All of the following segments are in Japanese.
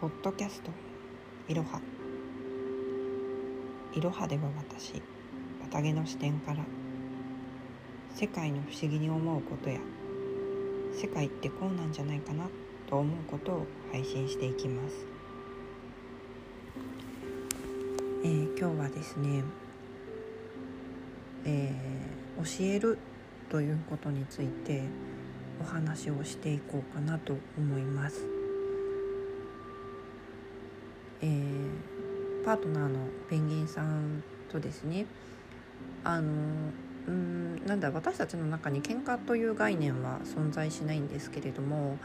ポッドキャスト。いろはいろはでは私綿毛の視点から世界の不思議に思うことや世界ってこうなんじゃないかなと思うことを配信していきます、えー、今日はですね、えー、教えるということについてお話をしていこうかなと思います。えー、パートナーのペンギンさんとですねあのうんなんだ私たちの中に喧嘩という概念は存在しないんですけれども、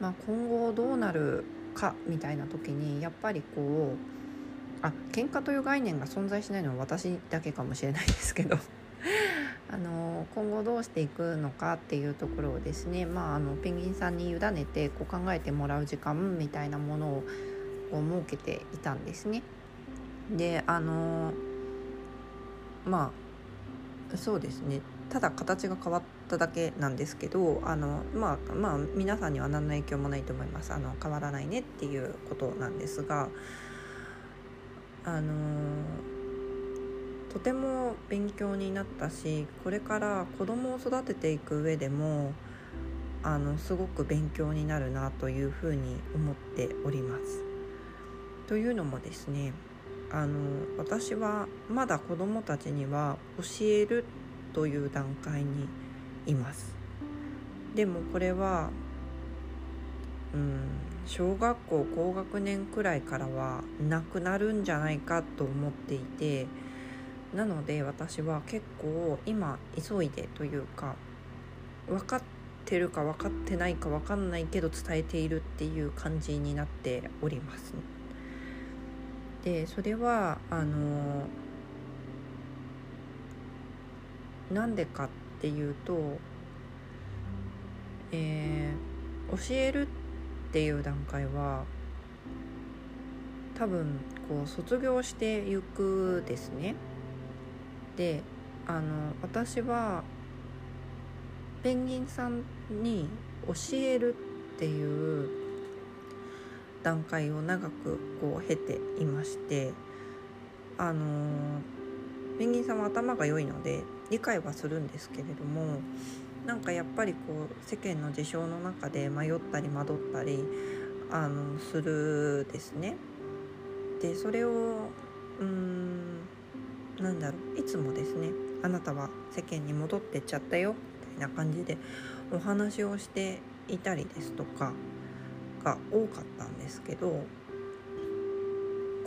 まあ、今後どうなるかみたいな時にやっぱりこうあ喧嘩という概念が存在しないのは私だけかもしれないですけど あの今後どうしていくのかっていうところをですね、まあ、あのペンギンさんに委ねてこう考えてもらう時間みたいなものをを設けていたんですね。であのまあそうですねただ形が変わっただけなんですけどあのまあまあ皆さんには何の影響もないと思いますあの変わらないねっていうことなんですがあのとても勉強になったしこれから子供を育てていく上でもあのすごく勉強になるなというふうに思っております。というのもですねあの私はまだ子どもたちには教えるという段階にいますでもこれはうん小学校高学年くらいからはなくなるんじゃないかと思っていてなので私は結構今急いでというか分かってるか分かってないか分かんないけど伝えているっていう感じになっております、ね。でそれはあのなんでかっていうと、えー、教えるっていう段階は多分こう卒業していくですね。であの私はペンギンさんに教えるっていう段階を長くこう経ていましてあのペンギンさんは頭が良いので理解はするんですけれどもなんかやっぱりこう世間の事象の中で迷ったり惑ったりあのするですね。でそれをうーんなんだろういつもですねあなたは世間に戻ってっちゃったよみたいな感じでお話をしていたりですとかが多かったんですけど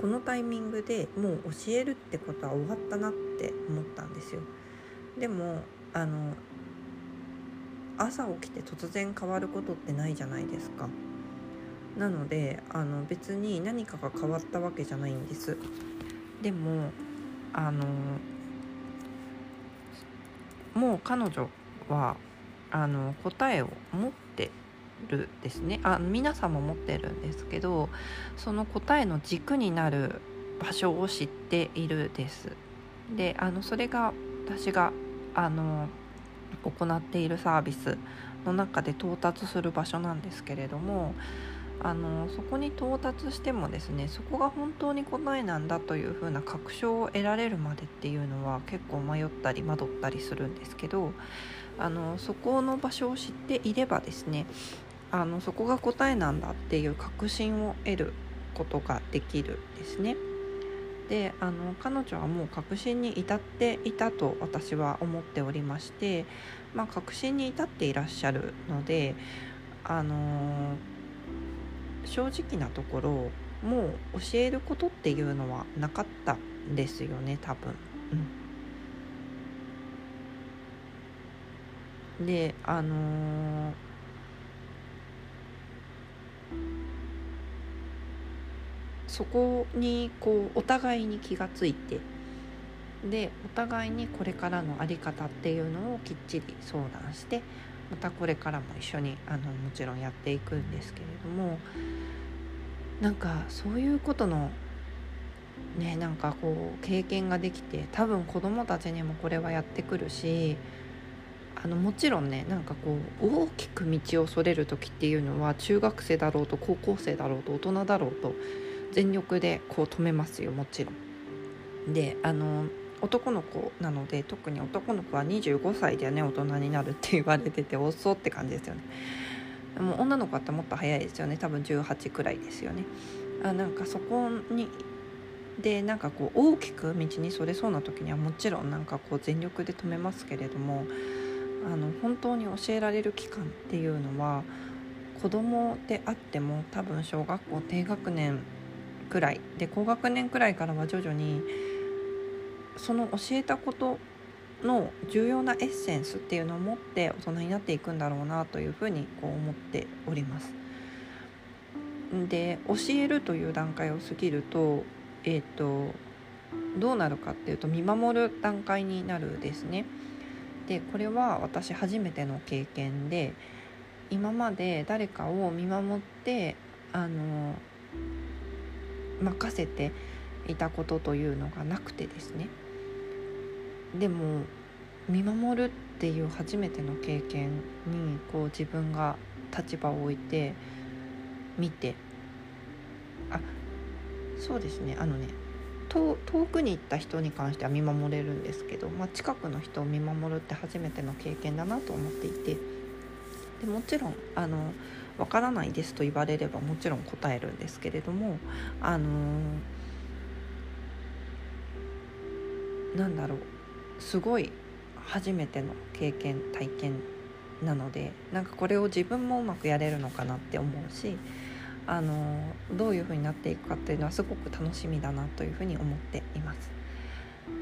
このタイミングでもう教えるってことは終わったなって思ったんですよ。でもあの朝起きて突然変わることってないじゃないですか。なのであの別に何かが変わったわけじゃないんです。でもあのもう彼女はあの答えを持っるですねあ皆さんも持ってるんですけどその答えの軸になる場所を知っているです。であのそれが私があの行っているサービスの中で到達する場所なんですけれどもあのそこに到達してもですねそこが本当に答えなんだというふうな確証を得られるまでっていうのは結構迷ったり惑ったりするんですけどあのそこの場所を知っていればですねあのそこが答えなんだっていう確信を得ることができるですね。であの彼女はもう確信に至っていたと私は思っておりまして、まあ、確信に至っていらっしゃるのであの正直なところもう教えることっていうのはなかったんですよね多分。うん、であのーそこにこうお互いに気がついてでお互いにこれからの在り方っていうのをきっちり相談してまたこれからも一緒にあのもちろんやっていくんですけれどもなんかそういうことのねなんかこう経験ができて多分子どもたちにもこれはやってくるしあのもちろんねなんかこう大きく道をそれる時っていうのは中学生だろうと高校生だろうと大人だろうと全力でこう止めますよもちろん。であの男の子なので特に男の子は25歳でね大人になるって言われてて遅って感じですよね。もう女の子ってもっと早いですよね多分18くらいですよね。あなんかそこにでなんかこう大きく道にそれそうな時にはもちろんなんかこう全力で止めますけれどもあの本当に教えられる期間っていうのは子供であっても多分小学校低学年くらいで高学年くらいからは徐々にその教えたことの重要なエッセンスっていうのを持って大人になっていくんだろうなというふうにこう思っております。で教えるという段階を過ぎると,、えーと、どうなるかっていうと見守る段階になるですね。でこれは私初めての経験で今まで誰かを見守ってあの任せていたことというのがなくてですね。でも見守るっていう初めての経験にこう自分が立場を置いて見てあそうですね。あのね遠くに行った人に関しては見守れるんですけど、まあ、近くの人を見守るって初めての経験だなと思っていて。でもちろんあの分からないですと言われればもちろん答えるんですけれどもあのなんだろうすごい初めての経験体験なのでなんかこれを自分もうまくやれるのかなって思うしあのどういう風になっていくかっていうのはすごく楽しみだなというふうに思っています。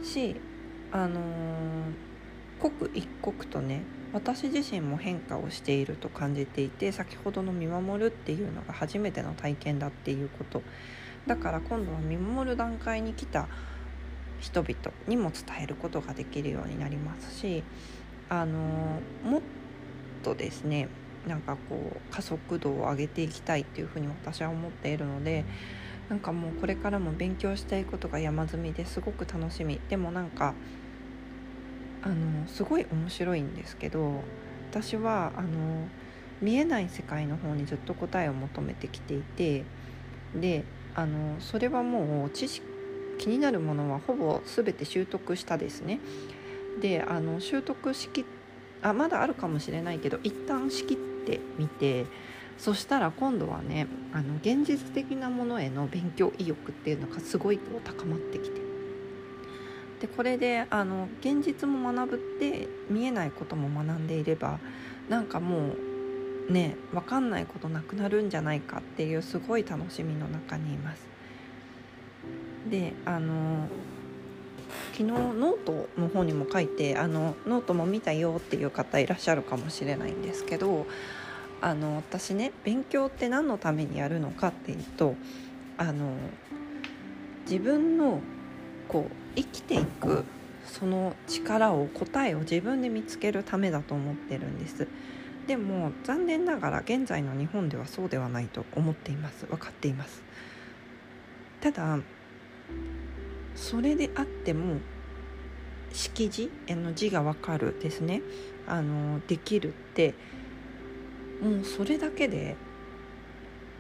しあの刻一刻とね私自身も変化をしていると感じていて先ほどの見守るっていうのが初めての体験だっていうこと。だから今度は見守る段階に来た人々にも伝えることができるようになりますしあのもっとですねなんかこう加速度を上げていきたいっていうふうに私は思っているのでなんかもうこれからも勉強したいことが山積みですごく楽しみ。でもなんかあのすごい面白いんですけど私はあの見えない世界の方にずっと答えを求めてきていてであのそれはもう知識気になるものはほぼ全て習得したですね。であの習得しきあまだあるかもしれないけど一旦仕切ってみてそしたら今度はねあの現実的なものへの勉強意欲っていうのがすごいこう高まってきてでこれであの現実も学ぶって見えないことも学んでいればなんかもうね分かんないことなくなるんじゃないかっていうすごい楽しみの中にいます。であの昨日ノートの方にも書いてあのノートも見たよっていう方いらっしゃるかもしれないんですけどあの私ね勉強って何のためにやるのかっていうとあの自分のこう生きていくその力を答えを自分で見つけるためだと思ってるんです。でも残念ながら現在の日本ではそうではないと思っています。分かっています。ただそれであっても識字の字がわかるですね。あのできるってもうそれだけで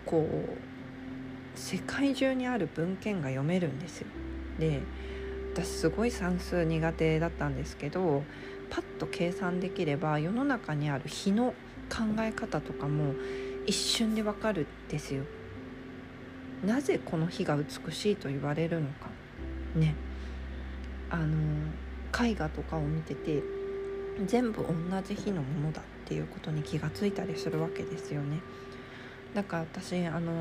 こう世界中にある文献が読めるんですよ。で私すごい算数苦手だったんですけどパッと計算できれば世の中にある日の考え方とかも一瞬でわかるんですよ。なぜこの日が美しいと言われるのかねあの絵画とかを見てて全部同じ日のものだっていうことに気がついたりするわけですよね。だから私あの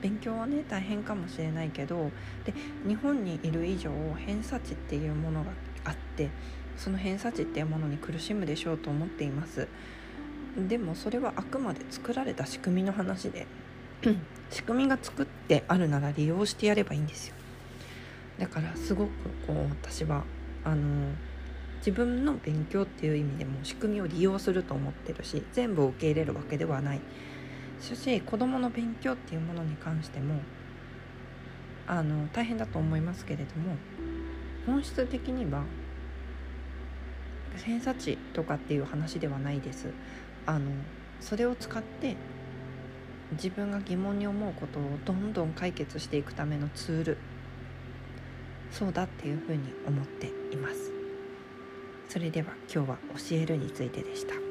勉強はね大変かもしれないけどで日本にいる以上偏差値っていうものがあってその偏差値っていうものに苦しむでしょうと思っています。でもそれはあくまで作られた仕組みの話で 仕組みが作ってあるなら利用してやればいいんですよ。だからすごくこう私はあの自分の勉強っていう意味でも仕組みを利用すると思ってるし全部を受け入れるわけではない。しし子どもの勉強っていうものに関してもあの大変だと思いますけれども本質的には偏差値とかっていう話ではないです。あのそれを使って自分が疑問に思うことをどんどん解決していくためのツールそうだっていうふうに思っています。それでは今日は教えるについてでした。